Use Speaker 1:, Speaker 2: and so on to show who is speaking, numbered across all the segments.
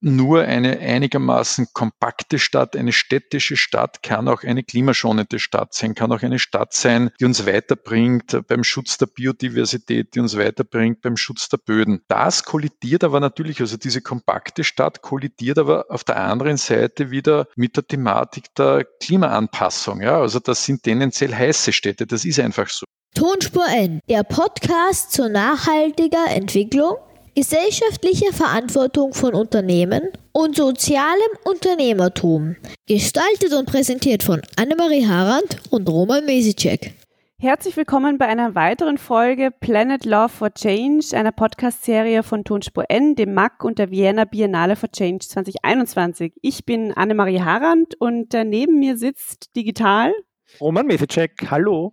Speaker 1: nur eine einigermaßen kompakte Stadt, eine städtische Stadt kann auch eine klimaschonende Stadt sein, kann auch eine Stadt sein, die uns weiterbringt beim Schutz der Biodiversität, die uns weiterbringt beim Schutz der Böden. Das kollidiert aber natürlich, also diese kompakte Stadt kollidiert aber auf der anderen Seite wieder mit der Thematik der Klimaanpassung. Ja, also das sind tendenziell heiße Städte, das ist einfach so.
Speaker 2: Tonspur N, der Podcast zur nachhaltiger Entwicklung gesellschaftliche Verantwortung von Unternehmen und sozialem Unternehmertum. Gestaltet und präsentiert von Annemarie Harand und Roman Mesicek.
Speaker 3: Herzlich willkommen bei einer weiteren Folge Planet Love for Change, einer Podcast-Serie von Tonspur N, dem MAC und der Vienna Biennale for Change 2021. Ich bin Annemarie Harand und äh, neben mir sitzt digital
Speaker 4: Roman Mesicek. Hallo.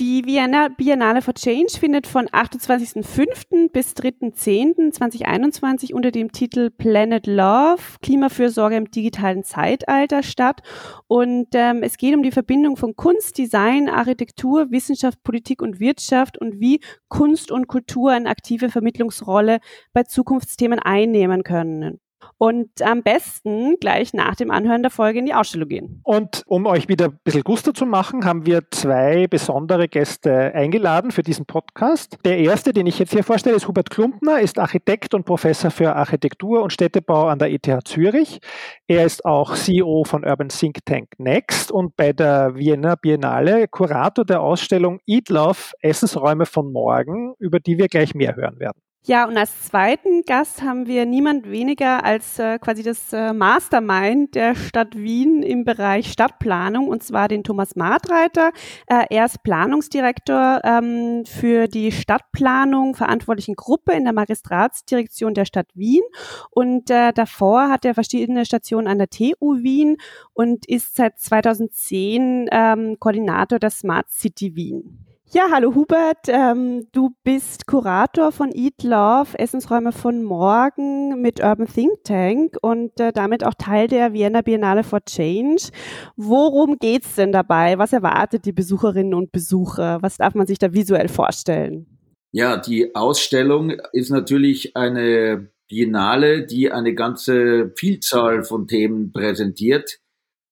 Speaker 3: Die Biennale for Change findet von 28.05. bis 3.10.2021 unter dem Titel Planet Love, Klimafürsorge im digitalen Zeitalter statt. Und ähm, es geht um die Verbindung von Kunst, Design, Architektur, Wissenschaft, Politik und Wirtschaft und wie Kunst und Kultur eine aktive Vermittlungsrolle bei Zukunftsthemen einnehmen können und am besten gleich nach dem Anhören der Folge in die Ausstellung gehen.
Speaker 4: Und um euch wieder ein bisschen Guster zu machen, haben wir zwei besondere Gäste eingeladen für diesen Podcast. Der erste, den ich jetzt hier vorstelle, ist Hubert Klumpner, ist Architekt und Professor für Architektur und Städtebau an der ETH Zürich. Er ist auch CEO von Urban Think Tank Next und bei der Vienna Biennale Kurator der Ausstellung Eat Love Essensräume von morgen, über die wir gleich mehr hören werden.
Speaker 3: Ja, und als zweiten Gast haben wir niemand weniger als äh, quasi das äh, Mastermind der Stadt Wien im Bereich Stadtplanung, und zwar den Thomas Martreiter. Äh, er ist Planungsdirektor ähm, für die Stadtplanung verantwortlichen Gruppe in der Magistratsdirektion der Stadt Wien. Und äh, davor hat er verschiedene Stationen an der TU Wien und ist seit 2010 ähm, Koordinator der Smart City Wien. Ja, hallo Hubert, ähm, du bist Kurator von Eat Love, Essensräume von morgen mit Urban Think Tank und äh, damit auch Teil der Vienna Biennale for Change. Worum geht's denn dabei? Was erwartet die Besucherinnen und Besucher? Was darf man sich da visuell vorstellen?
Speaker 5: Ja, die Ausstellung ist natürlich eine Biennale, die eine ganze Vielzahl von Themen präsentiert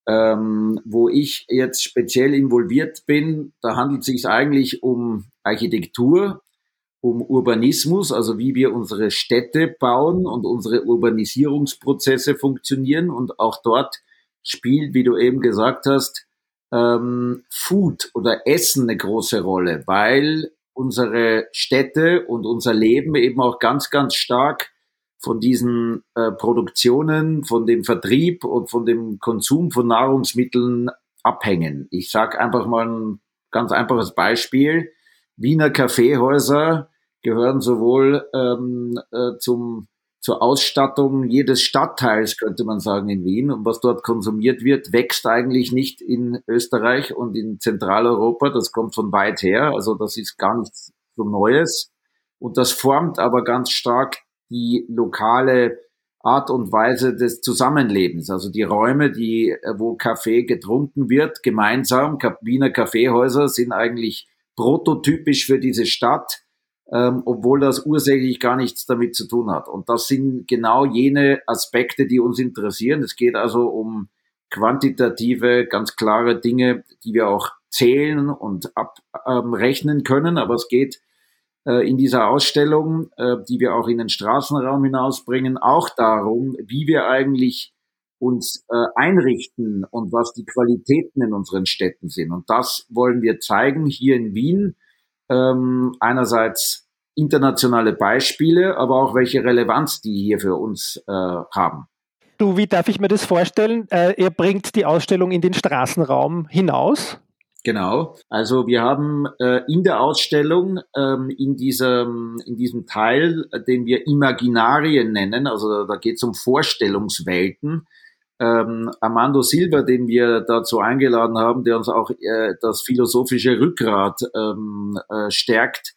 Speaker 5: ähm, wo ich jetzt speziell involviert bin, da handelt es sich eigentlich um Architektur, um Urbanismus, also wie wir unsere Städte bauen und unsere Urbanisierungsprozesse funktionieren. Und auch dort spielt, wie du eben gesagt hast, ähm, Food oder Essen eine große Rolle, weil unsere Städte und unser Leben eben auch ganz, ganz stark von diesen äh, Produktionen, von dem Vertrieb und von dem Konsum von Nahrungsmitteln abhängen. Ich sage einfach mal ein ganz einfaches Beispiel. Wiener Kaffeehäuser gehören sowohl ähm, äh, zum, zur Ausstattung jedes Stadtteils, könnte man sagen, in Wien. Und was dort konsumiert wird, wächst eigentlich nicht in Österreich und in Zentraleuropa. Das kommt von weit her. Also das ist gar nichts so Neues. Und das formt aber ganz stark die lokale Art und Weise des Zusammenlebens. Also die Räume, die, äh, wo Kaffee getrunken wird, gemeinsam. Wiener Kaffeehäuser sind eigentlich prototypisch für diese Stadt, ähm, obwohl das ursächlich gar nichts damit zu tun hat. Und das sind genau jene Aspekte, die uns interessieren. Es geht also um quantitative, ganz klare Dinge, die wir auch zählen und abrechnen ähm, können. Aber es geht in dieser Ausstellung, äh, die wir auch in den Straßenraum hinausbringen, auch darum, wie wir eigentlich uns äh, einrichten und was die Qualitäten in unseren Städten sind. Und das wollen wir zeigen hier in Wien. Ähm, einerseits internationale Beispiele, aber auch welche Relevanz die hier für uns äh, haben.
Speaker 4: Du, wie darf ich mir das vorstellen? Äh, ihr bringt die Ausstellung in den Straßenraum hinaus?
Speaker 5: Genau. Also wir haben äh, in der Ausstellung ähm, in diesem in diesem Teil, den wir Imaginarien nennen, also da geht es um Vorstellungswelten. Ähm, Armando Silva, den wir dazu eingeladen haben, der uns auch äh, das philosophische Rückgrat ähm, äh, stärkt,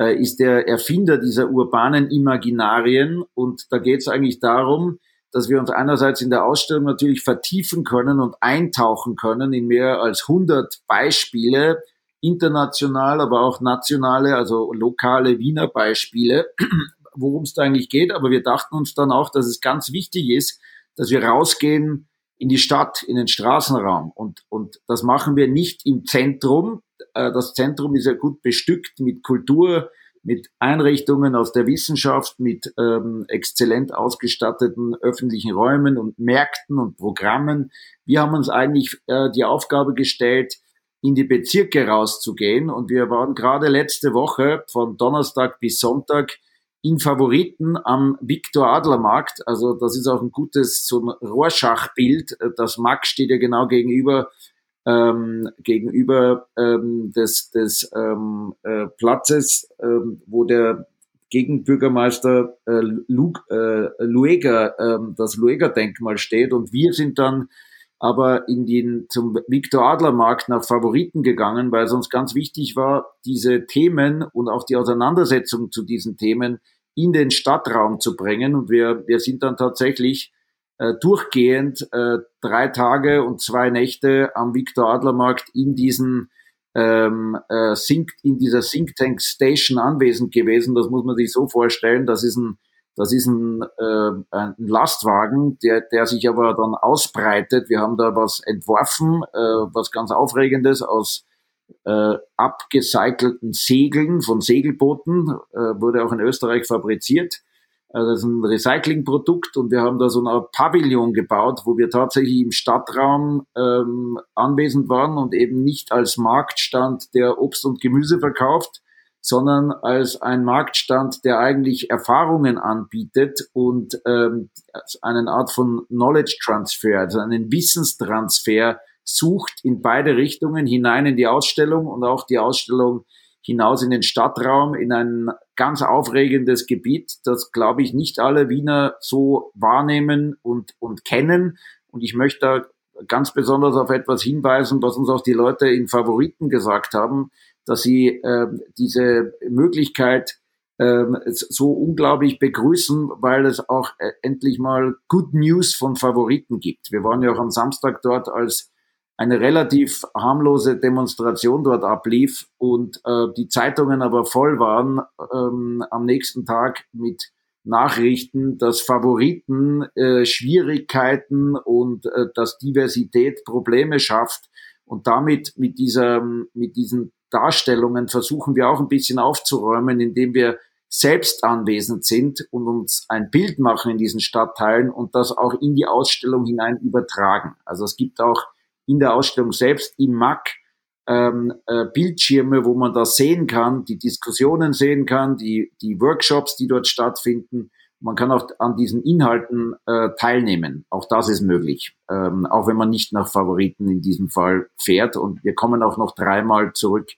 Speaker 5: äh, ist der Erfinder dieser urbanen Imaginarien. Und da geht es eigentlich darum, dass wir uns einerseits in der Ausstellung natürlich vertiefen können und eintauchen können in mehr als 100 Beispiele, international, aber auch nationale, also lokale Wiener Beispiele, worum es da eigentlich geht, aber wir dachten uns dann auch, dass es ganz wichtig ist, dass wir rausgehen in die Stadt, in den Straßenraum. Und, und das machen wir nicht im Zentrum. Äh, das Zentrum ist ja gut bestückt mit Kultur, mit Einrichtungen aus der Wissenschaft, mit ähm, exzellent ausgestatteten öffentlichen Räumen und Märkten und Programmen. Wir haben uns eigentlich äh, die Aufgabe gestellt, in die Bezirke rauszugehen. Und wir waren gerade letzte Woche von Donnerstag bis Sonntag in Favoriten am Viktor Adler Markt. Also das ist auch ein gutes so ein Rorschachbild. Das Markt steht ja genau gegenüber ähm, gegenüber ähm, des, des ähm, äh, Platzes, ähm, wo der Gegenbürgermeister äh, Lu, äh, Lueger, äh, das Lueger-Denkmal steht. Und wir sind dann aber in den, zum Viktor Adler Markt nach Favoriten gegangen, weil es uns ganz wichtig war, diese Themen und auch die Auseinandersetzung zu diesen Themen in den Stadtraum zu bringen. Und wir, wir sind dann tatsächlich äh, durchgehend äh, drei Tage und zwei Nächte am Viktor Adler Markt in diesen ähm, äh, Think, in dieser Think Tank Station anwesend gewesen. Das muss man sich so vorstellen. Das ist ein das ist ein, äh, ein Lastwagen, der, der sich aber dann ausbreitet. Wir haben da was entworfen, äh, was ganz Aufregendes aus äh, abgecycelten Segeln von Segelbooten, äh, wurde auch in Österreich fabriziert. Also das ist ein Recyclingprodukt und wir haben da so eine Art Pavillon gebaut, wo wir tatsächlich im Stadtraum ähm, anwesend waren und eben nicht als Marktstand, der Obst und Gemüse verkauft, sondern als ein Marktstand, der eigentlich Erfahrungen anbietet und ähm, eine Art von Knowledge Transfer, also einen Wissenstransfer sucht in beide Richtungen hinein in die Ausstellung und auch die Ausstellung hinaus in den Stadtraum, in ein ganz aufregendes Gebiet, das, glaube ich, nicht alle Wiener so wahrnehmen und, und kennen. Und ich möchte da ganz besonders auf etwas hinweisen, was uns auch die Leute in Favoriten gesagt haben dass sie äh, diese Möglichkeit äh, so unglaublich begrüßen, weil es auch äh, endlich mal Good News von Favoriten gibt. Wir waren ja auch am Samstag dort, als eine relativ harmlose Demonstration dort ablief und äh, die Zeitungen aber voll waren ähm, am nächsten Tag mit Nachrichten, dass Favoriten äh, Schwierigkeiten und äh, dass Diversität Probleme schafft und damit mit dieser mit diesen Darstellungen versuchen wir auch ein bisschen aufzuräumen, indem wir selbst anwesend sind und uns ein Bild machen in diesen Stadtteilen und das auch in die Ausstellung hinein übertragen. Also es gibt auch in der Ausstellung selbst im MAC ähm, äh, Bildschirme, wo man das sehen kann, die Diskussionen sehen kann, die, die Workshops, die dort stattfinden. Man kann auch an diesen Inhalten äh, teilnehmen. Auch das ist möglich, ähm, auch wenn man nicht nach Favoriten in diesem Fall fährt. Und wir kommen auch noch dreimal zurück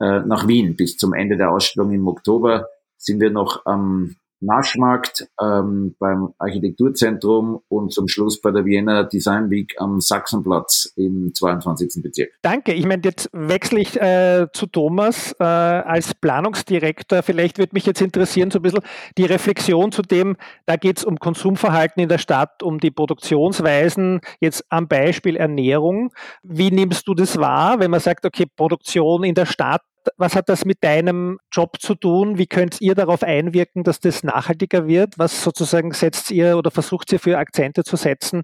Speaker 5: äh, nach Wien. Bis zum Ende der Ausstellung im Oktober sind wir noch am Naschmarkt ähm, beim Architekturzentrum und zum Schluss bei der Vienna Design Week am Sachsenplatz im 22. Bezirk.
Speaker 4: Danke. Ich meine, jetzt wechsle ich äh, zu Thomas äh, als Planungsdirektor. Vielleicht würde mich jetzt interessieren, so ein bisschen die Reflexion zu dem, da geht es um Konsumverhalten in der Stadt, um die Produktionsweisen, jetzt am Beispiel Ernährung. Wie nimmst du das wahr, wenn man sagt, okay, Produktion in der Stadt, was hat das mit deinem Job zu tun? Wie könnt ihr darauf einwirken, dass das nachhaltiger wird? Was sozusagen setzt ihr oder versucht ihr für Akzente zu setzen,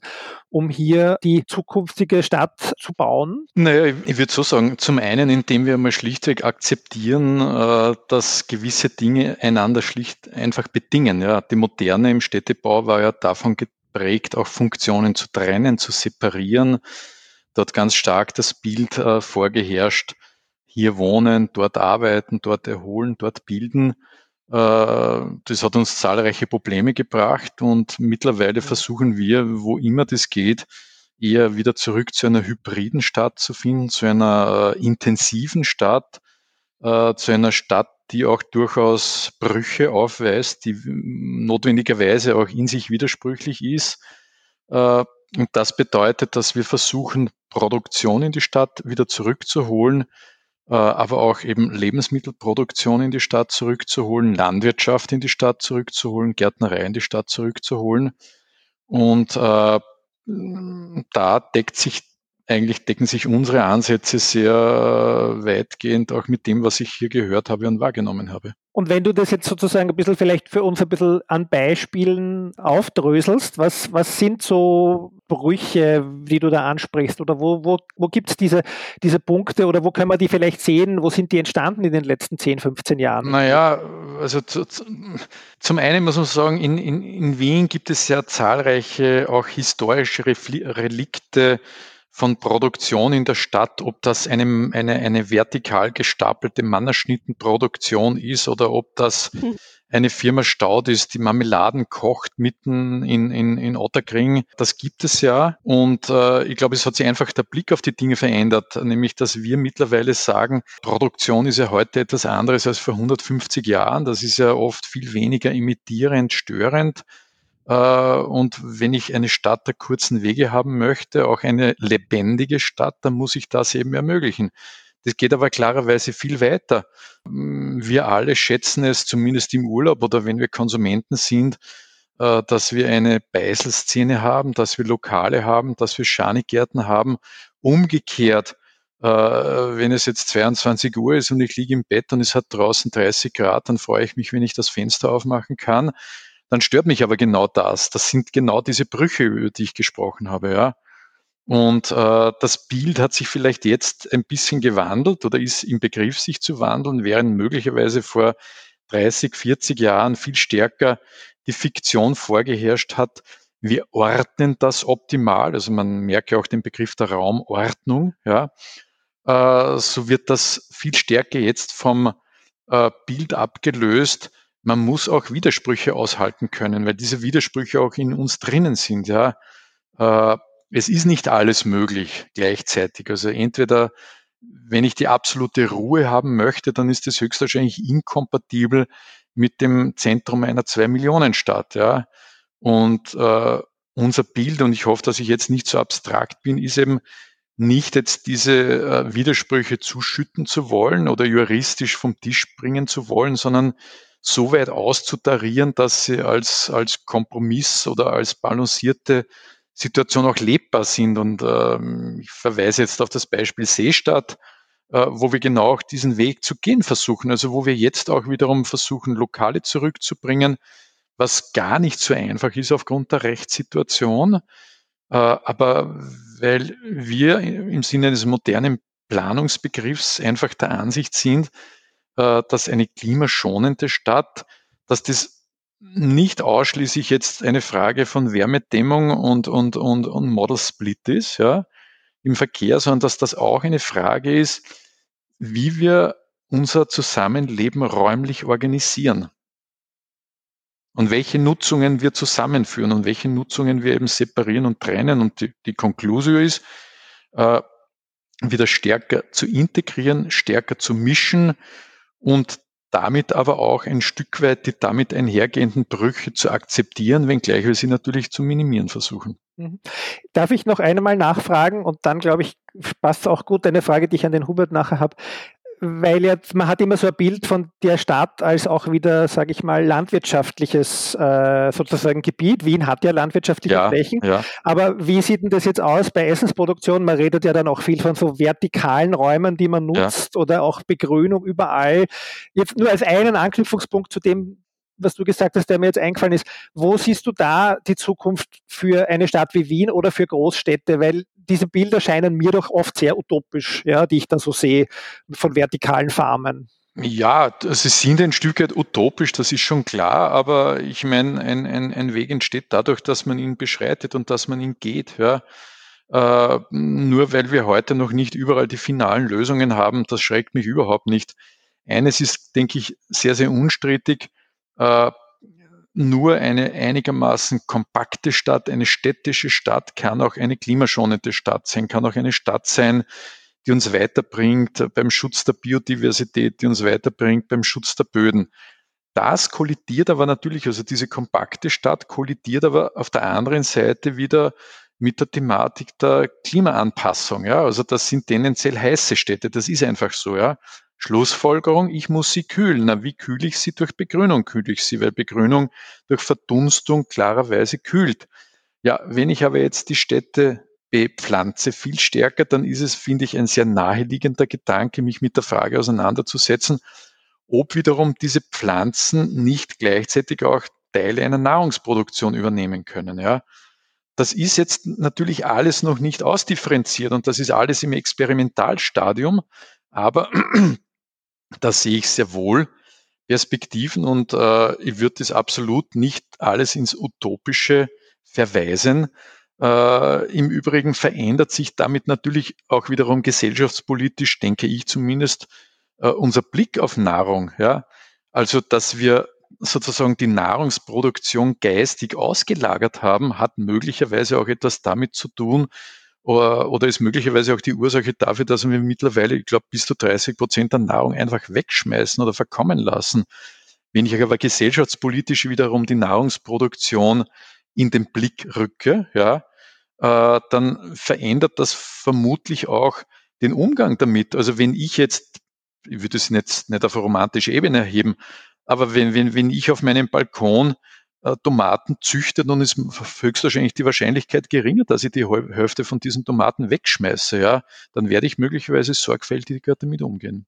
Speaker 4: um hier die zukünftige Stadt zu bauen?
Speaker 1: Naja, ich würde so sagen, zum einen, indem wir mal schlichtweg akzeptieren, äh, dass gewisse Dinge einander schlicht einfach bedingen. Ja, die Moderne im Städtebau war ja davon geprägt, auch Funktionen zu trennen, zu separieren. Dort ganz stark das Bild äh, vorgeherrscht, hier wohnen, dort arbeiten, dort erholen, dort bilden. Äh, das hat uns zahlreiche Probleme gebracht und mittlerweile versuchen wir, wo immer das geht, eher wieder zurück zu einer hybriden Stadt zu finden, zu einer äh, intensiven Stadt, äh, zu einer Stadt, die auch durchaus Brüche aufweist, die notwendigerweise auch in sich widersprüchlich ist. Und das bedeutet, dass wir versuchen, Produktion in die Stadt wieder zurückzuholen, aber auch eben Lebensmittelproduktion in die Stadt zurückzuholen, Landwirtschaft in die Stadt zurückzuholen, Gärtnerei in die Stadt zurückzuholen. Und äh, da deckt sich eigentlich decken sich unsere Ansätze sehr weitgehend auch mit dem, was ich hier gehört habe und wahrgenommen habe.
Speaker 4: Und wenn du das jetzt sozusagen ein bisschen vielleicht für uns ein bisschen an Beispielen aufdröselst, was, was sind so Brüche, die du da ansprichst? Oder wo, wo, wo gibt es diese, diese Punkte oder wo können wir die vielleicht sehen? Wo sind die entstanden in den letzten 10, 15 Jahren?
Speaker 1: Naja, also zu, zu, zum einen muss man sagen, in, in, in Wien gibt es sehr zahlreiche auch historische Relikte, von Produktion in der Stadt, ob das eine, eine, eine vertikal gestapelte Mannerschnittenproduktion ist oder ob das eine Firma Staud ist, die Marmeladen kocht mitten in, in, in Otterkring. Das gibt es ja. Und äh, ich glaube, es hat sich einfach der Blick auf die Dinge verändert, nämlich dass wir mittlerweile sagen, Produktion ist ja heute etwas anderes als vor 150 Jahren. Das ist ja oft viel weniger imitierend, störend. Äh, und wenn ich eine Stadt der kurzen Wege haben möchte, auch eine lebendige Stadt, dann muss ich das eben ermöglichen. Das geht aber klarerweise viel weiter. Mm, wir alle schätzen es, zumindest im Urlaub oder wenn wir Konsumenten sind, äh, dass wir eine Beiselszene haben, dass wir Lokale haben, dass wir Schanigärten haben. Umgekehrt, äh, wenn es jetzt 22 Uhr ist und ich liege im Bett und es hat draußen 30 Grad, dann freue ich mich, wenn ich das Fenster aufmachen kann. Dann stört mich aber genau das. Das sind genau diese Brüche, über die ich gesprochen habe, ja. Und äh, das Bild hat sich vielleicht jetzt ein bisschen gewandelt oder ist im Begriff, sich zu wandeln, während möglicherweise vor 30, 40 Jahren viel stärker die Fiktion vorgeherrscht hat. Wir ordnen das optimal. Also man merkt ja auch den Begriff der Raumordnung. Ja. Äh, so wird das viel stärker jetzt vom äh, Bild abgelöst, man muss auch Widersprüche aushalten können, weil diese Widersprüche auch in uns drinnen sind. Ja, äh, es ist nicht alles möglich gleichzeitig. Also entweder, wenn ich die absolute Ruhe haben möchte, dann ist das höchstwahrscheinlich inkompatibel mit dem Zentrum einer zwei Millionen Stadt. Ja, und äh, unser Bild und ich hoffe, dass ich jetzt nicht so abstrakt bin, ist eben nicht jetzt diese äh, Widersprüche zuschütten zu wollen oder juristisch vom Tisch bringen zu wollen, sondern so weit auszutarieren, dass sie als, als Kompromiss oder als balancierte Situation auch lebbar sind. Und ähm, ich verweise jetzt auf das Beispiel Seestadt, äh, wo wir genau auch diesen Weg zu gehen versuchen. Also wo wir jetzt auch wiederum versuchen, Lokale zurückzubringen, was gar nicht so einfach ist aufgrund der Rechtssituation. Äh, aber weil wir im Sinne des modernen Planungsbegriffs einfach der Ansicht sind, dass eine klimaschonende Stadt, dass das nicht ausschließlich jetzt eine Frage von Wärmedämmung und, und, und, und Model Split ist, ja, im Verkehr, sondern dass das auch eine Frage ist, wie wir unser Zusammenleben räumlich organisieren und welche Nutzungen wir zusammenführen und welche Nutzungen wir eben separieren und trennen. Und die, die ist, äh, wieder stärker zu integrieren, stärker zu mischen, und damit aber auch ein Stück weit die damit einhergehenden Brüche zu akzeptieren, wenngleich wir sie natürlich zu minimieren versuchen.
Speaker 4: Mhm. Darf ich noch einmal nachfragen und dann glaube ich, passt auch gut eine Frage, die ich an den Hubert nachher habe weil jetzt, man hat immer so ein Bild von der Stadt als auch wieder, sage ich mal, landwirtschaftliches äh, sozusagen Gebiet. Wien hat ja landwirtschaftliche ja, Flächen. Ja. Aber wie sieht denn das jetzt aus bei Essensproduktion? Man redet ja dann auch viel von so vertikalen Räumen, die man nutzt ja. oder auch Begrünung überall. Jetzt nur als einen Anknüpfungspunkt zu dem, was du gesagt hast, der mir jetzt eingefallen ist. Wo siehst du da die Zukunft für eine Stadt wie Wien oder für Großstädte? Weil diese Bilder scheinen mir doch oft sehr utopisch, ja, die ich da so sehe von vertikalen Farmen.
Speaker 1: Ja, sie sind ein Stück weit utopisch, das ist schon klar, aber ich meine, ein, ein, ein Weg entsteht dadurch, dass man ihn beschreitet und dass man ihn geht. Ja. Äh, nur weil wir heute noch nicht überall die finalen Lösungen haben, das schreckt mich überhaupt nicht. Eines ist, denke ich, sehr, sehr unstrittig. Äh, nur eine einigermaßen kompakte Stadt, eine städtische Stadt kann auch eine klimaschonende Stadt sein, kann auch eine Stadt sein, die uns weiterbringt beim Schutz der Biodiversität, die uns weiterbringt beim Schutz der Böden. Das kollidiert aber natürlich, also diese kompakte Stadt kollidiert aber auf der anderen Seite wieder mit der Thematik der Klimaanpassung. Ja, also das sind tendenziell heiße Städte. Das ist einfach so. Ja, Schlussfolgerung, ich muss sie kühlen. Na, wie kühle ich sie? Durch Begrünung kühle ich sie, weil Begrünung durch Verdunstung klarerweise kühlt. Ja, wenn ich aber jetzt die Städte bepflanze viel stärker, dann ist es, finde ich, ein sehr naheliegender Gedanke, mich mit der Frage auseinanderzusetzen, ob wiederum diese Pflanzen nicht gleichzeitig auch Teile einer Nahrungsproduktion übernehmen können. Ja. Das ist jetzt natürlich alles noch nicht ausdifferenziert und das ist alles im Experimentalstadium, aber da sehe ich sehr wohl Perspektiven und äh, ich würde das absolut nicht alles ins Utopische verweisen. Äh, Im Übrigen verändert sich damit natürlich auch wiederum gesellschaftspolitisch, denke ich zumindest, äh, unser Blick auf Nahrung. Ja? Also, dass wir sozusagen die Nahrungsproduktion geistig ausgelagert haben, hat möglicherweise auch etwas damit zu tun, oder, oder ist möglicherweise auch die Ursache dafür, dass wir mittlerweile, ich glaube, bis zu 30 Prozent der Nahrung einfach wegschmeißen oder verkommen lassen. Wenn ich aber gesellschaftspolitisch wiederum die Nahrungsproduktion in den Blick rücke, ja, äh, dann verändert das vermutlich auch den Umgang damit. Also wenn ich jetzt, ich würde es nicht, nicht auf eine romantische Ebene erheben, aber wenn, wenn, wenn ich auf meinem Balkon Tomaten züchte, dann ist höchstwahrscheinlich die Wahrscheinlichkeit geringer, dass ich die Hälfte von diesen Tomaten wegschmeiße. Ja, dann werde ich möglicherweise sorgfältiger damit umgehen.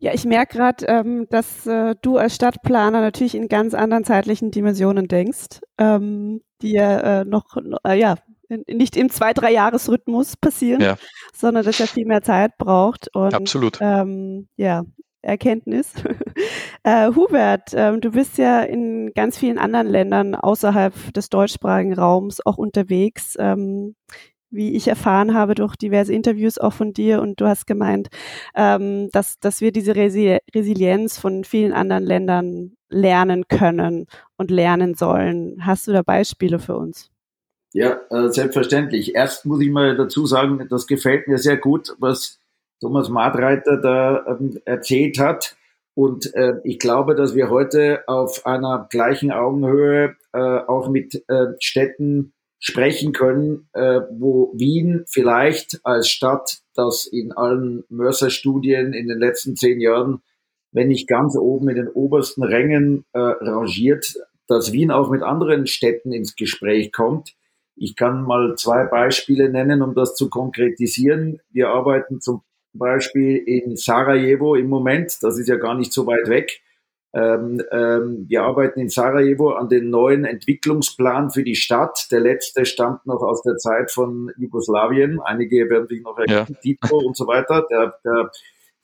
Speaker 3: Ja, ich merke gerade, ähm, dass äh, du als Stadtplaner natürlich in ganz anderen zeitlichen Dimensionen denkst, ähm, die ja äh, noch, äh, ja, nicht im zwei, drei Jahresrhythmus passieren, ja. sondern dass er viel mehr Zeit braucht. Und,
Speaker 1: Absolut.
Speaker 3: Ähm, ja, Erkenntnis. äh, Hubert, äh, du bist ja in ganz vielen anderen Ländern außerhalb des deutschsprachigen Raums auch unterwegs. Ähm, wie ich erfahren habe durch diverse Interviews auch von dir und du hast gemeint, ähm, dass, dass wir diese Resi Resilienz von vielen anderen Ländern lernen können und lernen sollen. Hast du da Beispiele für uns?
Speaker 5: Ja, äh, selbstverständlich. Erst muss ich mal dazu sagen, das gefällt mir sehr gut, was Thomas Madreiter da ähm, erzählt hat. Und äh, ich glaube, dass wir heute auf einer gleichen Augenhöhe äh, auch mit äh, Städten sprechen können, äh, wo Wien vielleicht als Stadt, das in allen Mörser-Studien in den letzten zehn Jahren, wenn nicht ganz oben in den obersten Rängen äh, rangiert, dass Wien auch mit anderen Städten ins Gespräch kommt. Ich kann mal zwei Beispiele nennen, um das zu konkretisieren. Wir arbeiten zum Beispiel in Sarajevo im Moment, das ist ja gar nicht so weit weg. Ähm, ähm, wir arbeiten in Sarajevo an den neuen Entwicklungsplan für die Stadt. Der letzte stammt noch aus der Zeit von Jugoslawien. Einige werden sich noch erinnern, ja. Tito und so weiter. Der, der,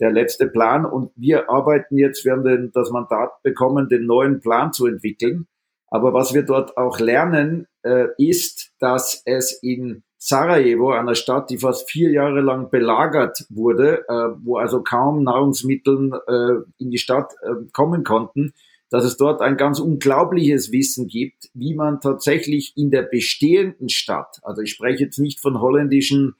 Speaker 5: der letzte Plan. Und wir arbeiten jetzt, wir haben den, das Mandat bekommen, den neuen Plan zu entwickeln. Aber was wir dort auch lernen, äh, ist, dass es in Sarajevo, einer Stadt, die fast vier Jahre lang belagert wurde, äh, wo also kaum Nahrungsmittel äh, in die Stadt äh, kommen konnten, dass es dort ein ganz unglaubliches Wissen gibt, wie man tatsächlich in der bestehenden Stadt, also ich spreche jetzt nicht von holländischen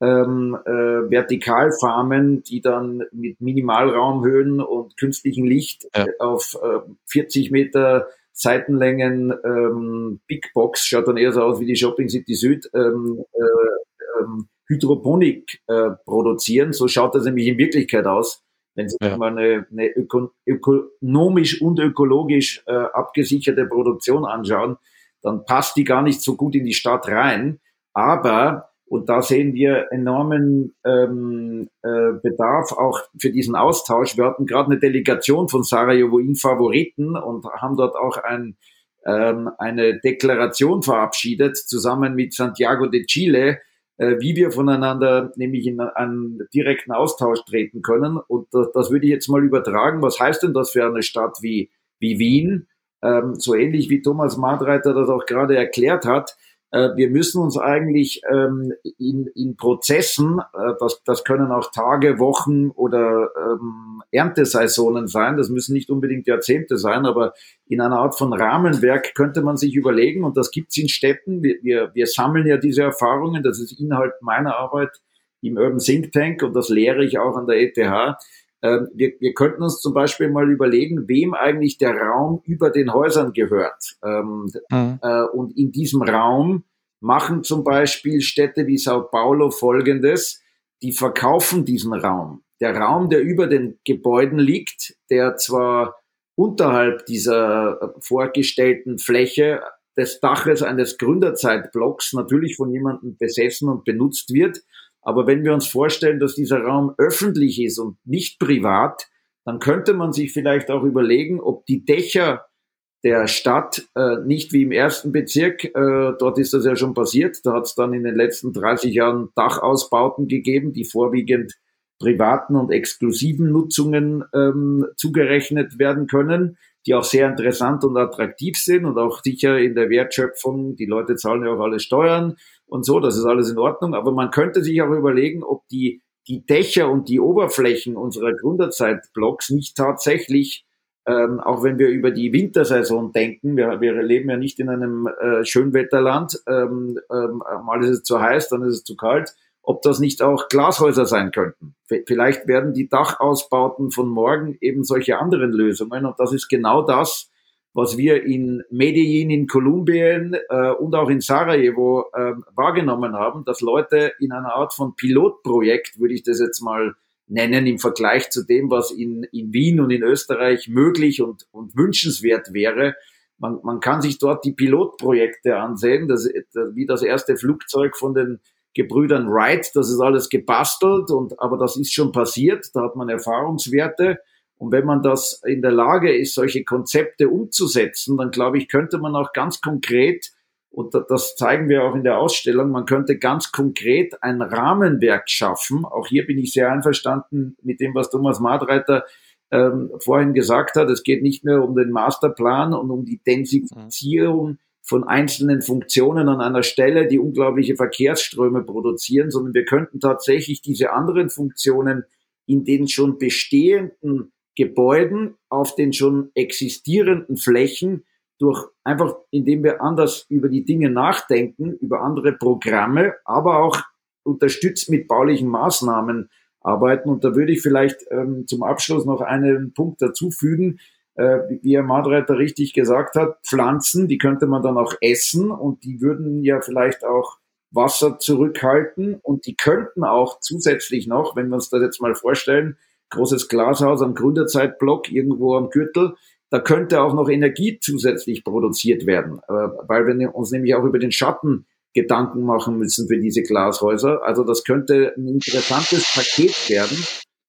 Speaker 5: ähm, äh, Vertikalfarmen, die dann mit Minimalraumhöhen und künstlichem Licht ja. auf äh, 40 Meter Seitenlängen ähm, Big Box, schaut dann eher so aus wie die Shopping City Süd, ähm, äh, ähm, Hydroponik äh, produzieren. So schaut das nämlich in Wirklichkeit aus. Wenn Sie ja. mal eine, eine öko ökonomisch und ökologisch äh, abgesicherte Produktion anschauen, dann passt die gar nicht so gut in die Stadt rein. Aber und da sehen wir enormen ähm, äh, Bedarf auch für diesen Austausch. Wir hatten gerade eine Delegation von Sarajevo in Favoriten und haben dort auch ein, ähm, eine Deklaration verabschiedet, zusammen mit Santiago de Chile, äh, wie wir voneinander nämlich in einen direkten Austausch treten können. Und das, das würde ich jetzt mal übertragen. Was heißt denn das für eine Stadt wie, wie Wien? Ähm, so ähnlich wie Thomas Madreiter das auch gerade erklärt hat wir müssen uns eigentlich ähm, in, in Prozessen, äh, das, das können auch Tage, Wochen oder ähm, Erntesaisonen sein, das müssen nicht unbedingt Jahrzehnte sein, aber in einer Art von Rahmenwerk könnte man sich überlegen, und das gibt's in Städten, wir, wir, wir sammeln ja diese Erfahrungen, das ist Inhalt meiner Arbeit im Urban Think Tank und das lehre ich auch an der ETH, ähm, wir, wir könnten uns zum Beispiel mal überlegen, wem eigentlich der Raum über den Häusern gehört. Ähm, mhm. äh, und in diesem Raum machen zum Beispiel Städte wie Sao Paulo Folgendes, die verkaufen diesen Raum. Der Raum, der über den Gebäuden liegt, der zwar unterhalb dieser vorgestellten Fläche des Daches eines Gründerzeitblocks natürlich von jemandem besessen und benutzt wird. Aber wenn wir uns vorstellen, dass dieser Raum öffentlich ist und nicht privat, dann könnte man sich vielleicht auch überlegen, ob die Dächer der Stadt äh, nicht wie im ersten Bezirk, äh, dort ist das ja schon passiert, da hat es dann in den letzten 30 Jahren Dachausbauten gegeben, die vorwiegend privaten und exklusiven Nutzungen ähm, zugerechnet werden können, die auch sehr interessant und attraktiv sind und auch sicher in der Wertschöpfung, die Leute zahlen ja auch alle Steuern und so, das ist alles in Ordnung, aber man könnte sich auch überlegen, ob die, die Dächer und die Oberflächen unserer Gründerzeitblocks nicht tatsächlich ähm, auch wenn wir über die Wintersaison denken, wir, wir leben ja nicht in einem äh, Schönwetterland, ähm, ähm, mal ist es zu heiß, dann ist es zu kalt, ob das nicht auch Glashäuser sein könnten. V vielleicht werden die Dachausbauten von morgen eben solche anderen Lösungen und das ist genau das, was wir in Medellin, in Kolumbien äh, und auch in Sarajevo äh, wahrgenommen haben, dass Leute in einer Art von Pilotprojekt, würde ich das jetzt mal nennen im Vergleich zu dem, was in, in Wien und in Österreich möglich und, und wünschenswert wäre. Man, man kann sich dort die Pilotprojekte ansehen, das, wie das erste Flugzeug von den Gebrüdern Wright, das ist alles gebastelt und, aber das ist schon passiert, da hat man Erfahrungswerte. Und wenn man das in der Lage ist, solche Konzepte umzusetzen, dann glaube ich, könnte man auch ganz konkret und das zeigen wir auch in der Ausstellung. Man könnte ganz konkret ein Rahmenwerk schaffen. Auch hier bin ich sehr einverstanden mit dem, was Thomas Madreiter ähm, vorhin gesagt hat. Es geht nicht mehr um den Masterplan und um die Densifizierung von einzelnen Funktionen an einer Stelle, die unglaubliche Verkehrsströme produzieren, sondern wir könnten tatsächlich diese anderen Funktionen in den schon bestehenden Gebäuden, auf den schon existierenden Flächen durch einfach, indem wir anders über die Dinge nachdenken, über andere Programme, aber auch unterstützt mit baulichen Maßnahmen arbeiten. Und da würde ich vielleicht ähm, zum Abschluss noch einen Punkt dazufügen. Äh, wie Herr Madreiter richtig gesagt hat, Pflanzen, die könnte man dann auch essen und die würden ja vielleicht auch Wasser zurückhalten und die könnten auch zusätzlich noch, wenn wir uns das jetzt mal vorstellen, großes Glashaus am Gründerzeitblock irgendwo am Gürtel, da könnte auch noch Energie zusätzlich produziert werden, äh, weil wir uns nämlich auch über den Schatten Gedanken machen müssen für diese Glashäuser. Also das könnte ein interessantes Paket werden,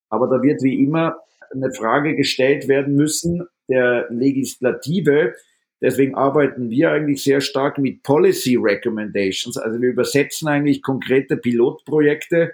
Speaker 5: aber da wird wie immer eine Frage gestellt werden müssen der Legislative. Deswegen arbeiten wir eigentlich sehr stark mit Policy Recommendations. Also wir übersetzen eigentlich konkrete Pilotprojekte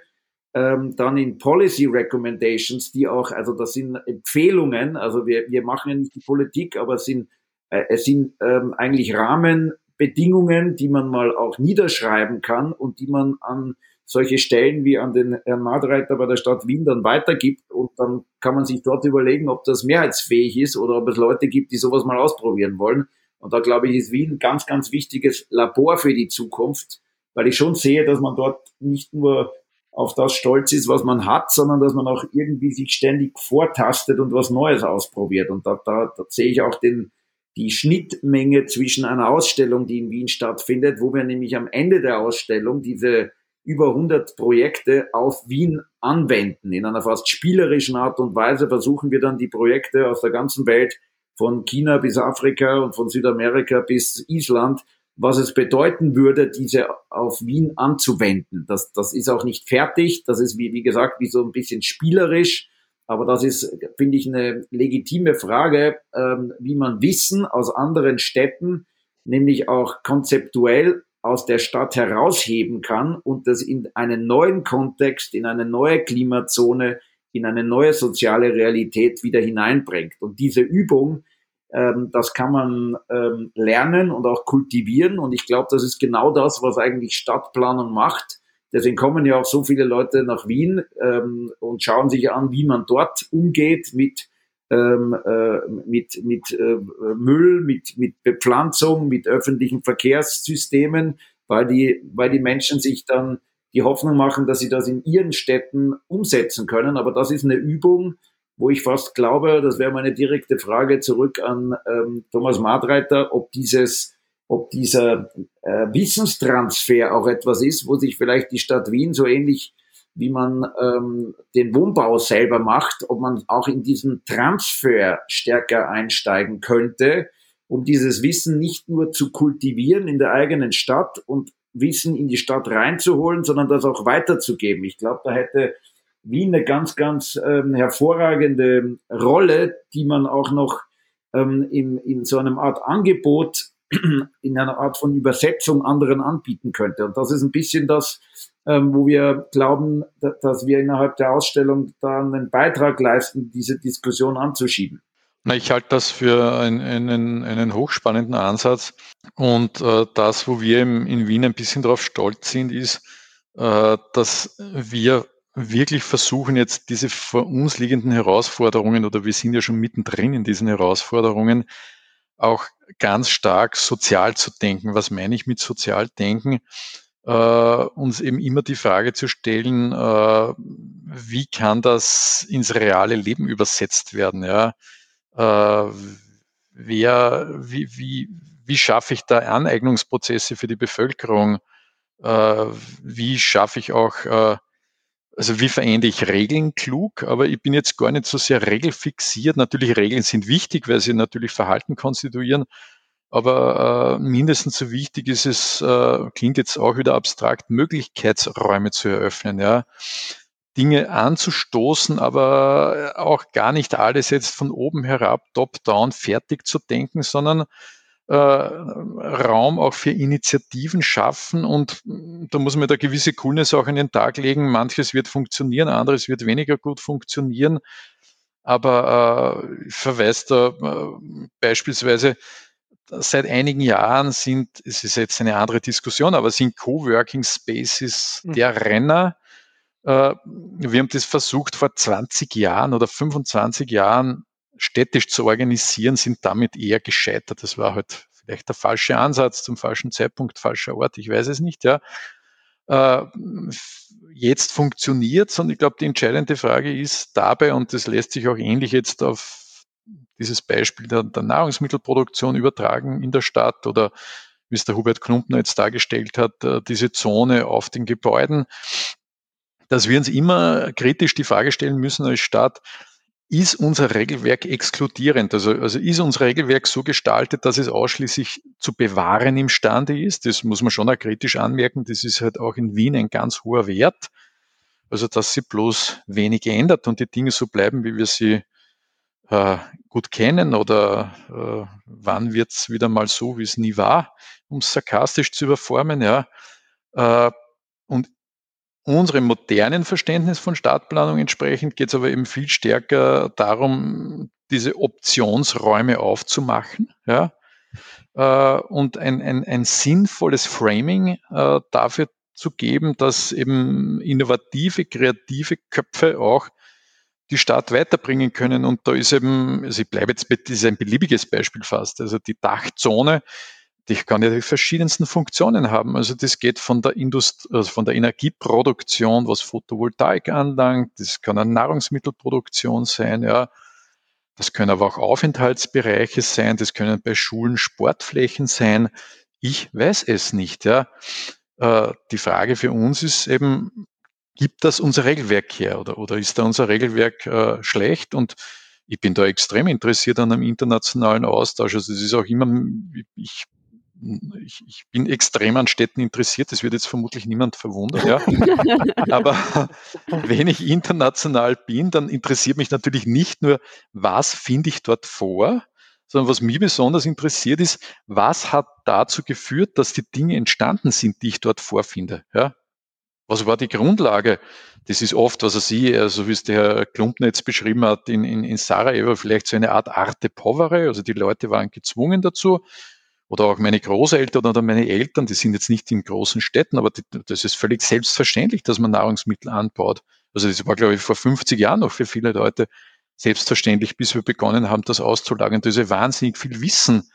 Speaker 5: ähm, dann in Policy Recommendations, die auch, also das sind Empfehlungen, also wir, wir machen ja nicht die Politik, aber es sind, äh, es sind ähm, eigentlich Rahmenbedingungen, die man mal auch niederschreiben kann und die man an solche Stellen wie an den Herrn Madreiter bei der Stadt Wien dann weitergibt und dann kann man sich dort überlegen, ob das mehrheitsfähig ist oder ob es Leute gibt, die sowas mal ausprobieren wollen. Und da glaube ich, ist Wien ein ganz, ganz wichtiges Labor für die Zukunft, weil ich schon sehe, dass man dort nicht nur auf das stolz ist, was man hat, sondern dass man auch irgendwie sich ständig vortastet und was Neues ausprobiert. Und da, da, da sehe ich auch den, die Schnittmenge zwischen einer Ausstellung, die in Wien stattfindet, wo wir nämlich am Ende der Ausstellung diese über 100 Projekte auf Wien anwenden. In einer fast spielerischen Art und Weise versuchen wir dann die Projekte aus der ganzen Welt von China bis Afrika und von Südamerika bis Island was es bedeuten würde, diese auf Wien anzuwenden. Das, das ist auch nicht fertig. Das ist, wie, wie gesagt, wie so ein bisschen spielerisch. Aber das ist, finde ich, eine legitime Frage, ähm, wie man Wissen aus anderen Städten, nämlich auch konzeptuell aus der Stadt herausheben kann und das in einen neuen Kontext, in eine neue Klimazone, in eine neue soziale Realität wieder hineinbringt. Und diese Übung, ähm, das kann man ähm, lernen und auch kultivieren. Und ich glaube, das ist genau das, was eigentlich Stadtplanung macht. Deswegen kommen ja auch so viele Leute nach Wien ähm, und schauen sich an, wie man dort umgeht mit ähm, äh, mit, mit äh, Müll, mit, mit Bepflanzung, mit öffentlichen Verkehrssystemen, weil die, weil die Menschen sich dann die Hoffnung machen, dass sie das in ihren Städten umsetzen können. Aber das ist eine Übung, wo ich fast glaube, das wäre meine direkte Frage zurück an ähm, Thomas Madreiter, ob dieses, ob dieser äh, Wissenstransfer auch etwas ist, wo sich vielleicht die Stadt Wien so ähnlich wie man ähm, den Wohnbau selber macht, ob man auch in diesen Transfer stärker einsteigen könnte, um dieses Wissen nicht nur zu kultivieren in der eigenen Stadt und Wissen in die Stadt reinzuholen, sondern das auch weiterzugeben. Ich glaube, da hätte Wien eine ganz, ganz ähm, hervorragende Rolle, die man auch noch ähm, in, in so einem Art Angebot, in einer Art von Übersetzung anderen anbieten könnte. Und das ist ein bisschen das, ähm, wo wir glauben, dass wir innerhalb der Ausstellung da einen Beitrag leisten, diese Diskussion anzuschieben.
Speaker 1: Na, ich halte das für ein, einen, einen hochspannenden Ansatz. Und äh, das, wo wir im, in Wien ein bisschen darauf stolz sind, ist, äh, dass wir wirklich versuchen, jetzt diese vor uns liegenden Herausforderungen, oder wir sind ja schon mittendrin in diesen Herausforderungen, auch ganz stark sozial zu denken. Was meine ich mit sozial denken? Äh, uns eben immer die Frage zu stellen, äh, wie kann das ins reale Leben übersetzt werden? Ja? Äh, wer, wie, wie, wie schaffe ich da Aneignungsprozesse für die Bevölkerung? Äh, wie schaffe ich auch äh, also wie verändere ich Regeln klug, aber ich bin jetzt gar nicht so sehr regelfixiert. Natürlich, Regeln sind wichtig, weil sie natürlich Verhalten konstituieren, aber äh, mindestens so wichtig ist es, äh, klingt jetzt auch wieder abstrakt, Möglichkeitsräume zu eröffnen, ja. Dinge anzustoßen, aber auch gar nicht alles jetzt von oben herab, top-down fertig zu denken, sondern Raum auch für Initiativen schaffen und da muss man da gewisse Coolness auch in den Tag legen. Manches wird funktionieren, anderes wird weniger gut funktionieren. Aber äh, ich verweise da äh, beispielsweise, seit einigen Jahren sind, es ist jetzt eine andere Diskussion, aber sind Coworking Spaces mhm. der Renner. Äh, wir haben das versucht vor 20 Jahren oder 25 Jahren städtisch zu organisieren, sind damit eher gescheitert. Das war halt vielleicht der falsche Ansatz zum falschen Zeitpunkt, falscher Ort, ich weiß es nicht, ja. Äh, jetzt funktioniert es und ich glaube, die entscheidende Frage ist dabei, und das lässt sich auch ähnlich jetzt auf dieses Beispiel der, der Nahrungsmittelproduktion übertragen in der Stadt oder wie es der Hubert Klumpner jetzt dargestellt hat, äh, diese Zone auf den Gebäuden, dass wir uns immer kritisch die Frage stellen müssen als Stadt, ist unser Regelwerk exkludierend? Also, also ist unser Regelwerk so gestaltet, dass es ausschließlich zu bewahren imstande ist? Das muss man schon auch kritisch anmerken. Das ist halt auch in Wien ein ganz hoher Wert. Also, dass sie bloß wenig ändert und die Dinge so bleiben, wie wir sie äh, gut kennen oder äh, wann wird's wieder mal so, wie es nie war, um es sarkastisch zu überformen, ja. Äh, und unserem modernen Verständnis von Stadtplanung entsprechend geht es aber eben viel stärker darum, diese Optionsräume aufzumachen, ja, äh, und ein, ein, ein sinnvolles Framing äh, dafür zu geben, dass eben innovative, kreative Köpfe auch die Stadt weiterbringen können. Und da ist eben, also ich bleibe jetzt, das ist ein beliebiges Beispiel fast, also die Dachzone die kann ja die verschiedensten Funktionen haben. Also das geht von der Indust also von der Energieproduktion, was Photovoltaik anlangt, das kann eine Nahrungsmittelproduktion sein, ja. Das können aber auch Aufenthaltsbereiche sein, das können bei Schulen Sportflächen sein. Ich weiß es nicht, ja. Äh, die Frage für uns ist eben, gibt das unser Regelwerk her oder, oder ist da unser Regelwerk äh, schlecht? Und ich bin da extrem interessiert an einem internationalen Austausch. Also es ist auch immer, ich ich, ich, bin extrem an Städten interessiert, das wird jetzt vermutlich niemand verwundern, ja. Aber wenn ich international bin, dann interessiert mich natürlich nicht nur, was finde ich dort vor, sondern was mich besonders interessiert ist, was hat dazu geführt, dass die Dinge entstanden sind, die ich dort vorfinde, ja. Was war die Grundlage? Das ist oft, was er sieht, also wie es der Herr Klumpner jetzt beschrieben hat, in, in, in Sarajevo vielleicht so eine Art Arte Povere, also die Leute waren gezwungen dazu, oder auch meine Großeltern oder meine Eltern, die sind jetzt nicht in großen Städten, aber die, das ist völlig selbstverständlich, dass man Nahrungsmittel anbaut. Also das war, glaube ich, vor 50 Jahren noch für viele Leute selbstverständlich, bis wir begonnen haben, das auszulagern. Da ist ja wahnsinnig viel Wissen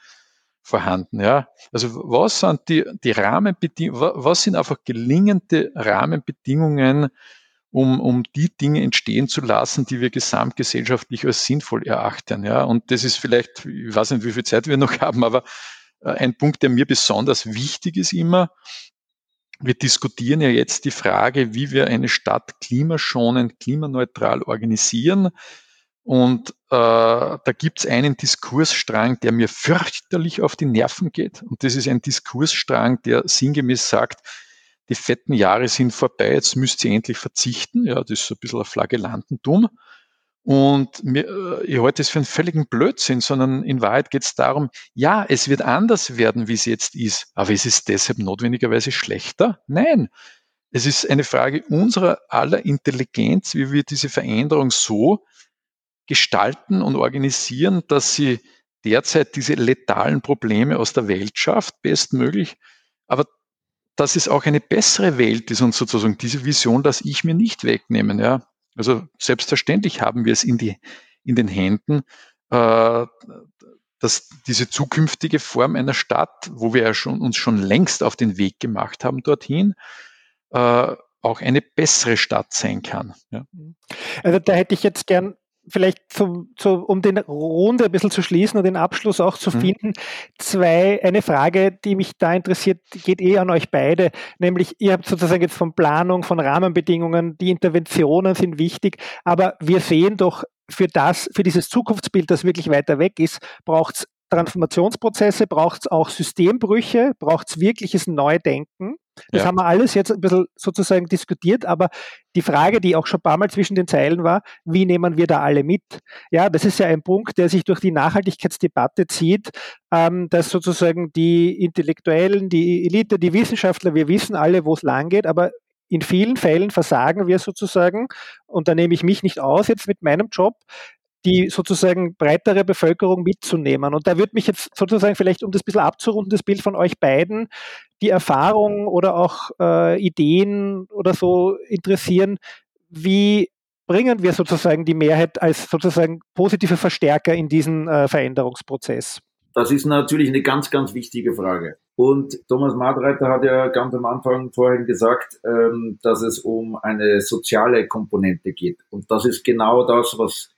Speaker 1: vorhanden. Ja. Also was sind die, die Rahmenbedingungen, was sind einfach gelingende Rahmenbedingungen, um, um die Dinge entstehen zu lassen, die wir gesamtgesellschaftlich als sinnvoll erachten. Ja. Und das ist vielleicht, ich weiß nicht, wie viel Zeit wir noch haben, aber ein Punkt, der mir besonders wichtig ist immer. Wir diskutieren ja jetzt die Frage, wie wir eine Stadt klimaschonend, klimaneutral organisieren. Und äh, da gibt's einen Diskursstrang, der mir fürchterlich auf die Nerven geht. Und das ist ein Diskursstrang, der sinngemäß sagt, die fetten Jahre sind vorbei, jetzt müsst ihr endlich verzichten. Ja, das ist so ein bisschen ein Flagellantentum. Und mir, äh, ich halte es für einen völligen Blödsinn, sondern in Wahrheit geht es darum, ja, es wird anders werden, wie es jetzt ist, aber ist es deshalb notwendigerweise schlechter? Nein. Es ist eine Frage unserer aller Intelligenz, wie wir diese Veränderung so gestalten und organisieren, dass sie derzeit diese letalen Probleme aus der Welt schafft, bestmöglich, aber dass es auch eine bessere Welt ist und sozusagen diese Vision, dass ich mir nicht wegnehmen, ja. Also selbstverständlich haben wir es in, die, in den Händen, äh, dass diese zukünftige Form einer Stadt, wo wir ja schon, uns schon längst auf den Weg gemacht haben dorthin, äh, auch eine bessere Stadt sein kann. Ja.
Speaker 4: Also da hätte ich jetzt gern vielleicht zu, zu, um den Runde ein bisschen zu schließen und den Abschluss auch zu mhm. finden, zwei, eine Frage, die mich da interessiert, geht eh an euch beide, nämlich ihr habt sozusagen jetzt von Planung, von Rahmenbedingungen, die Interventionen sind wichtig, aber wir sehen doch für das, für dieses Zukunftsbild, das wirklich weiter weg ist, braucht es Transformationsprozesse, braucht es auch Systembrüche, braucht es wirkliches Neudenken. Das ja. haben wir alles jetzt ein bisschen sozusagen diskutiert, aber die Frage, die auch schon ein paar Mal zwischen den Zeilen war, wie nehmen wir da alle mit? Ja, das ist ja ein Punkt, der sich durch die Nachhaltigkeitsdebatte zieht, ähm, dass sozusagen die Intellektuellen, die Elite, die Wissenschaftler, wir wissen alle, wo es lang geht, aber in vielen Fällen versagen wir sozusagen, und da nehme ich mich nicht aus jetzt mit meinem Job, die sozusagen breitere Bevölkerung mitzunehmen. Und da würde mich jetzt sozusagen vielleicht, um das ein bisschen abzurunden, das Bild von euch beiden, die Erfahrung oder auch äh, Ideen oder so interessieren, wie bringen wir sozusagen die Mehrheit als sozusagen positive Verstärker in diesen äh, Veränderungsprozess?
Speaker 5: Das ist natürlich eine ganz, ganz wichtige Frage. Und Thomas Madreiter hat ja ganz am Anfang vorhin gesagt, ähm, dass es um eine soziale Komponente geht. Und das ist genau das, was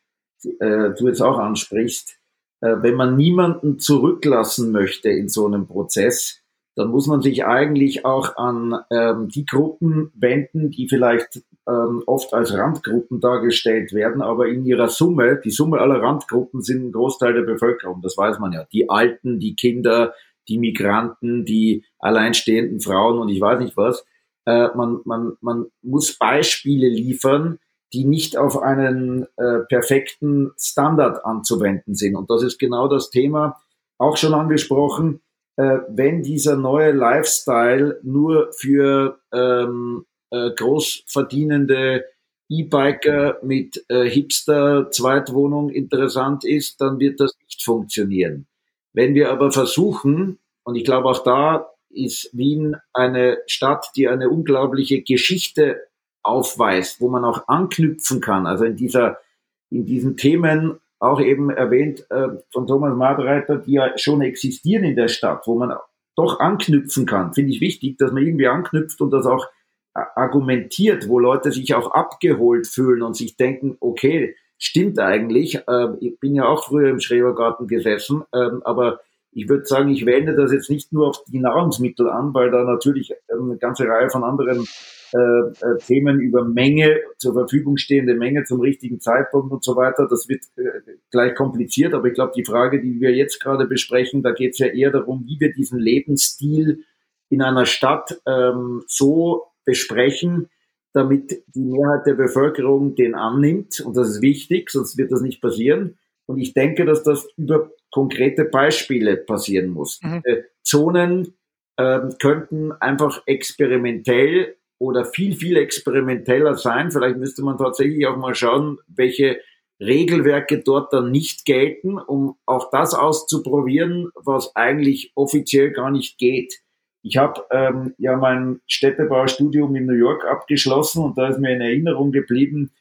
Speaker 5: äh, du jetzt auch ansprichst, äh, wenn man niemanden zurücklassen möchte in so einem Prozess, dann muss man sich eigentlich auch an ähm, die Gruppen wenden, die vielleicht ähm, oft als Randgruppen dargestellt werden, aber in ihrer Summe, die Summe aller Randgruppen sind ein Großteil der Bevölkerung, das weiß man ja. Die Alten, die Kinder, die Migranten, die alleinstehenden Frauen und ich weiß nicht was. Äh, man, man, man muss Beispiele liefern, die nicht auf einen äh, perfekten Standard anzuwenden sind. Und das ist genau das Thema, auch schon angesprochen, äh, wenn dieser neue Lifestyle nur für ähm, äh, großverdienende E-Biker mit äh, Hipster-Zweitwohnung interessant ist, dann wird das nicht funktionieren. Wenn wir aber versuchen, und ich glaube auch da ist Wien eine Stadt, die eine unglaubliche Geschichte aufweist, wo man auch anknüpfen kann. Also in dieser, in diesen Themen auch eben erwähnt äh, von Thomas Madreiter, die ja schon existieren in der Stadt, wo man doch anknüpfen kann. Finde ich wichtig, dass man irgendwie anknüpft und das auch äh, argumentiert, wo Leute sich auch abgeholt fühlen und sich denken, okay, stimmt eigentlich. Äh, ich bin ja auch früher im Schrebergarten gesessen, äh, aber ich würde sagen, ich wende das jetzt nicht nur auf die Nahrungsmittel an, weil da natürlich eine ganze Reihe von anderen äh, äh, Themen über Menge, zur Verfügung stehende Menge zum richtigen Zeitpunkt und so weiter. Das wird äh, gleich kompliziert, aber ich glaube, die Frage, die wir jetzt gerade besprechen, da geht es ja eher darum, wie wir diesen Lebensstil in einer Stadt ähm, so besprechen, damit die Mehrheit der Bevölkerung den annimmt. Und das ist wichtig, sonst wird das nicht passieren. Und ich denke, dass das über konkrete Beispiele passieren muss. Mhm. Äh, Zonen äh, könnten einfach experimentell oder viel, viel experimenteller sein. Vielleicht müsste man tatsächlich auch mal schauen, welche Regelwerke dort dann nicht gelten, um auch das auszuprobieren, was eigentlich offiziell gar nicht geht. Ich habe ähm, ja mein Städtebaustudium in New York abgeschlossen und da ist mir in Erinnerung geblieben,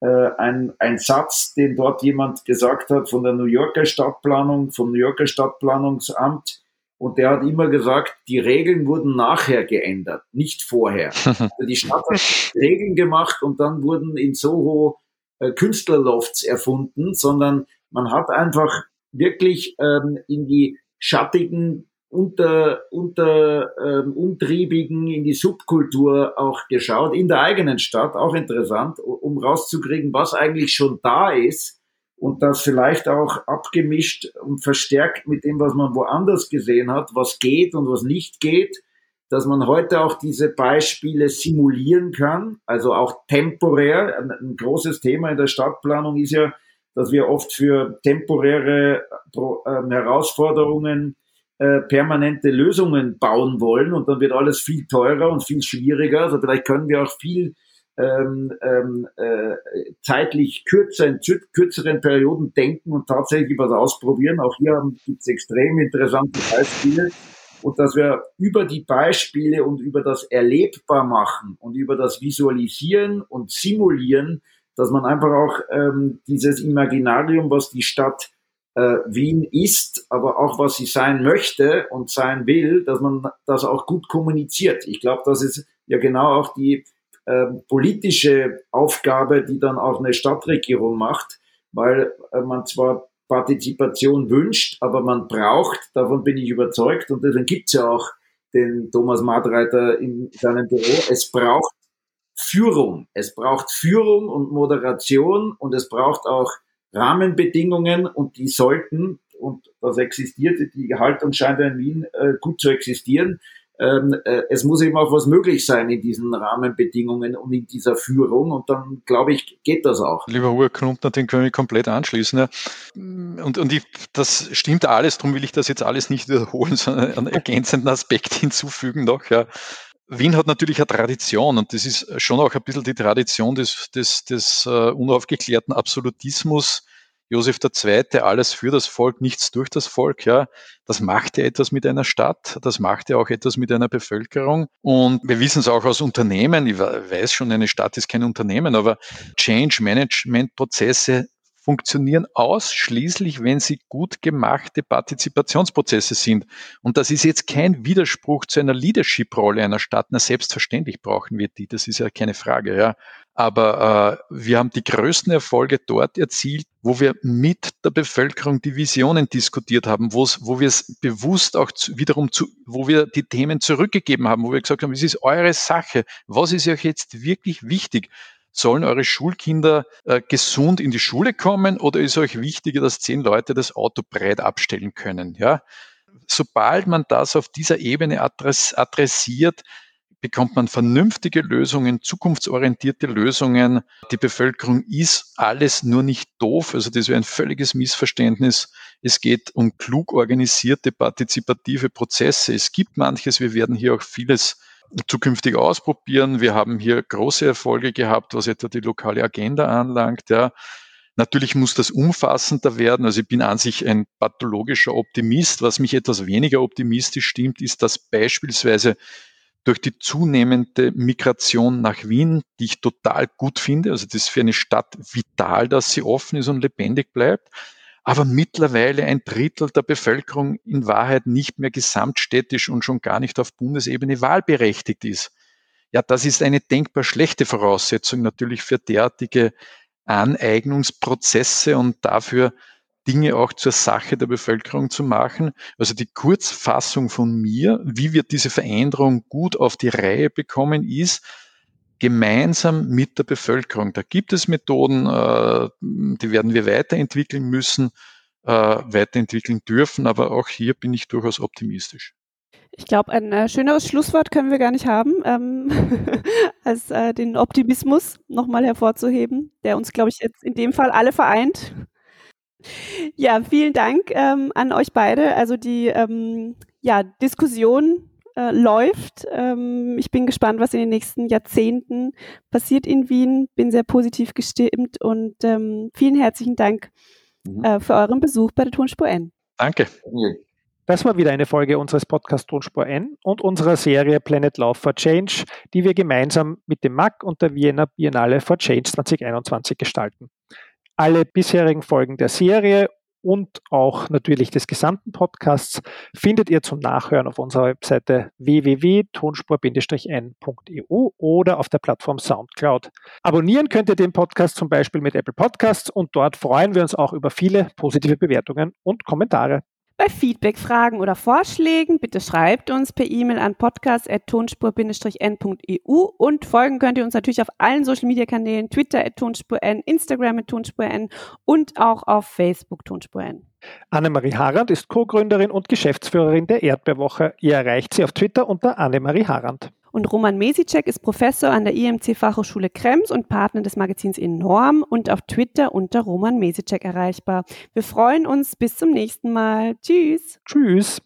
Speaker 5: äh, ein, ein Satz, den dort jemand gesagt hat von der New Yorker Stadtplanung, vom New Yorker Stadtplanungsamt, und der hat immer gesagt, die Regeln wurden nachher geändert, nicht vorher. Also die Stadt hat Regeln gemacht und dann wurden in Soho äh, Künstlerlofts erfunden, sondern man hat einfach wirklich ähm, in die schattigen, unter, unter ähm, umtriebigen, in die Subkultur auch geschaut, in der eigenen Stadt, auch interessant, um rauszukriegen, was eigentlich schon da ist und das vielleicht auch abgemischt und verstärkt mit dem, was man woanders gesehen hat, was geht und was nicht geht, dass man heute auch diese Beispiele simulieren kann, also auch temporär. Ein, ein großes Thema in der Stadtplanung ist ja, dass wir oft für temporäre äh, Herausforderungen äh, permanente Lösungen bauen wollen und dann wird alles viel teurer und viel schwieriger. Also vielleicht können wir auch viel ähm, ähm, äh, zeitlich kürzer, in kürzeren Perioden denken und tatsächlich was ausprobieren. Auch hier gibt es extrem interessante Beispiele. Und dass wir über die Beispiele und über das Erlebbar machen und über das Visualisieren und Simulieren, dass man einfach auch ähm, dieses Imaginarium, was die Stadt äh, Wien ist, aber auch was sie sein möchte und sein will, dass man das auch gut kommuniziert. Ich glaube, das ist ja genau auch die äh, politische Aufgabe, die dann auch eine Stadtregierung macht, weil äh, man zwar Partizipation wünscht, aber man braucht, davon bin ich überzeugt, und deswegen gibt's ja auch den Thomas Madreiter in seinem Büro, es braucht Führung. Es braucht Führung und Moderation und es braucht auch Rahmenbedingungen und die sollten, und das existiert, die Haltung scheint in Wien äh, gut zu existieren, ähm, es muss eben auch was möglich sein in diesen Rahmenbedingungen und in dieser Führung. Und dann, glaube ich, geht das auch.
Speaker 1: Lieber Uwe Krumpner, den können wir komplett anschließen. Und, und ich, das stimmt alles, darum will ich das jetzt alles nicht wiederholen, sondern einen ergänzenden Aspekt hinzufügen noch. Ja. Wien hat natürlich eine Tradition und das ist schon auch ein bisschen die Tradition des, des, des uh, unaufgeklärten Absolutismus, Josef II. alles für das Volk, nichts durch das Volk, ja. Das macht ja etwas mit einer Stadt, das macht ja auch etwas mit einer Bevölkerung. Und wir wissen es auch aus Unternehmen, ich weiß schon, eine Stadt ist kein Unternehmen, aber Change Management Prozesse funktionieren ausschließlich, wenn sie gut gemachte Partizipationsprozesse sind. Und das ist jetzt kein Widerspruch zu einer Leadership-Rolle einer Stadt. Na, selbstverständlich brauchen wir die, das ist ja keine Frage, ja. Aber äh, wir haben die größten Erfolge dort erzielt, wo wir mit der Bevölkerung die Visionen diskutiert haben, wo wir es bewusst auch zu, wiederum zu, wo wir die Themen zurückgegeben haben, wo wir gesagt haben, es ist eure Sache. Was ist euch jetzt wirklich wichtig? Sollen eure Schulkinder äh, gesund in die Schule kommen oder ist euch wichtiger, dass zehn Leute das Auto breit abstellen können? Ja? Sobald man das auf dieser Ebene adress adressiert, bekommt man vernünftige Lösungen, zukunftsorientierte Lösungen. Die Bevölkerung ist alles nur nicht doof. Also das wäre ein völliges Missverständnis. Es geht um klug organisierte, partizipative Prozesse. Es gibt manches. Wir werden hier auch vieles zukünftig ausprobieren. Wir haben hier große Erfolge gehabt, was etwa die lokale Agenda anlangt. Ja. Natürlich muss das umfassender werden. Also ich bin an sich ein pathologischer Optimist. Was mich etwas weniger optimistisch stimmt, ist, dass beispielsweise durch die zunehmende Migration nach Wien, die ich total gut finde, also das ist für eine Stadt vital, dass sie offen ist und lebendig bleibt, aber mittlerweile ein Drittel der Bevölkerung in Wahrheit nicht mehr gesamtstädtisch und schon gar nicht auf Bundesebene wahlberechtigt ist. Ja, das ist eine denkbar schlechte Voraussetzung natürlich für derartige Aneignungsprozesse und dafür Dinge auch zur Sache der Bevölkerung zu machen. Also die Kurzfassung von mir, wie wir diese Veränderung gut auf die Reihe bekommen, ist, gemeinsam mit der Bevölkerung. Da gibt es Methoden, äh, die werden wir weiterentwickeln müssen, äh, weiterentwickeln dürfen, aber auch hier bin ich durchaus optimistisch.
Speaker 3: Ich glaube, ein äh, schöneres Schlusswort können wir gar nicht haben, ähm, als äh, den Optimismus nochmal hervorzuheben, der uns, glaube ich, jetzt in dem Fall alle vereint. Ja, vielen Dank ähm, an euch beide. Also die ähm, ja, Diskussion äh, läuft. Ähm, ich bin gespannt, was in den nächsten Jahrzehnten passiert in Wien. Bin sehr positiv gestimmt und ähm, vielen herzlichen Dank mhm. äh, für euren Besuch bei der Tonspur N.
Speaker 1: Danke.
Speaker 4: Das war wieder eine Folge unseres Podcasts Tonspur N und unserer Serie Planet Love for Change, die wir gemeinsam mit dem MAC und der Vienna Biennale for Change 2021 gestalten. Alle bisherigen Folgen der Serie und auch natürlich des gesamten Podcasts findet ihr zum Nachhören auf unserer Webseite www.tonspur-n.eu oder auf der Plattform Soundcloud. Abonnieren könnt ihr den Podcast zum Beispiel mit Apple Podcasts und dort freuen wir uns auch über viele positive Bewertungen und Kommentare.
Speaker 3: Bei Feedback, Fragen oder Vorschlägen bitte schreibt uns per E-Mail an podcast.tonspur-n.eu und folgen könnt ihr uns natürlich auf allen Social Media Kanälen, Twitter at tonspur-n, Instagram at tonspur-n und auch auf Facebook tonspur-n.
Speaker 4: Annemarie Harand ist Co-Gründerin und Geschäftsführerin der Erdbeerwoche. Ihr erreicht sie auf Twitter unter Annemarie Harand.
Speaker 3: Und Roman Mesicek ist Professor an der IMC Fachhochschule Krems und Partner des Magazins Enorm und auf Twitter unter Roman Mesicek erreichbar. Wir freuen uns. Bis zum nächsten Mal. Tschüss.
Speaker 4: Tschüss.